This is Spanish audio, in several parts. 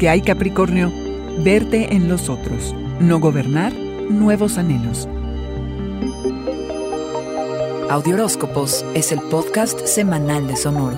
¿Qué hay Capricornio? Verte en los otros, no gobernar nuevos anhelos. Audioróscopos es el podcast semanal de Sonoro.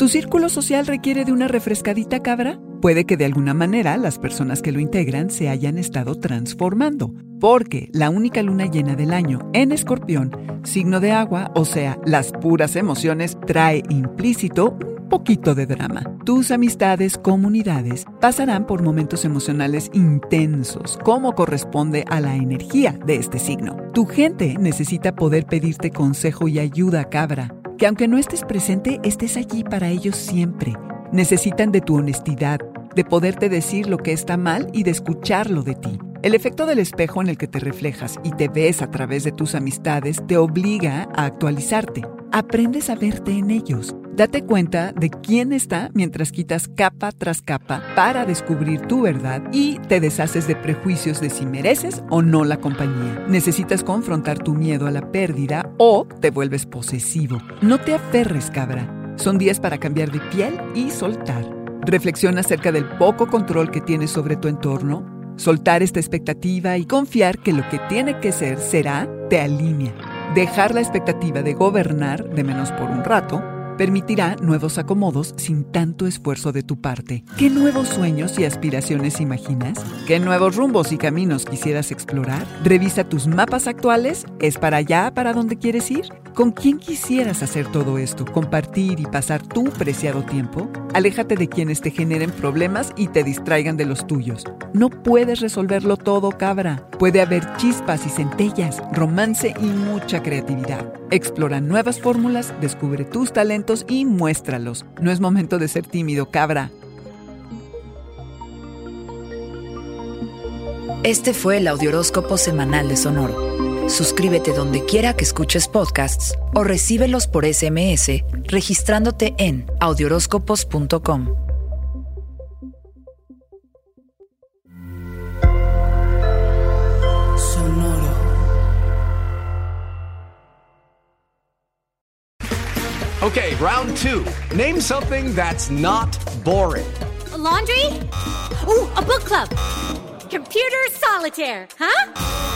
¿Tu círculo social requiere de una refrescadita cabra? Puede que de alguna manera las personas que lo integran se hayan estado transformando, porque la única luna llena del año en escorpión, signo de agua, o sea, las puras emociones, trae implícito un poquito de drama. Tus amistades, comunidades, pasarán por momentos emocionales intensos, como corresponde a la energía de este signo. Tu gente necesita poder pedirte consejo y ayuda, cabra, que aunque no estés presente, estés allí para ellos siempre Necesitan de tu honestidad, de poderte decir lo que está mal y de escucharlo de ti. El efecto del espejo en el que te reflejas y te ves a través de tus amistades te obliga a actualizarte. Aprendes a verte en ellos. Date cuenta de quién está mientras quitas capa tras capa para descubrir tu verdad y te deshaces de prejuicios de si mereces o no la compañía. Necesitas confrontar tu miedo a la pérdida o te vuelves posesivo. No te aferres, cabra. Son días para cambiar de piel y soltar. Reflexiona acerca del poco control que tienes sobre tu entorno. Soltar esta expectativa y confiar que lo que tiene que ser será te alinea. Dejar la expectativa de gobernar, de menos por un rato, permitirá nuevos acomodos sin tanto esfuerzo de tu parte. ¿Qué nuevos sueños y aspiraciones imaginas? ¿Qué nuevos rumbos y caminos quisieras explorar? Revisa tus mapas actuales. ¿Es para allá para donde quieres ir? ¿Con quién quisieras hacer todo esto? ¿Compartir y pasar tu preciado tiempo? Aléjate de quienes te generen problemas y te distraigan de los tuyos. No puedes resolverlo todo, cabra. Puede haber chispas y centellas, romance y mucha creatividad. Explora nuevas fórmulas, descubre tus talentos y muéstralos. No es momento de ser tímido, cabra. Este fue el Audioróscopo Semanal de Sonoro. Suscríbete donde quiera que escuches podcasts o recíbelos por SMS registrándote en audioróscopos.com. Sonoro. Okay, round two. Name something that's not boring. A laundry? Ooh, a book club. Computer solitaire, huh?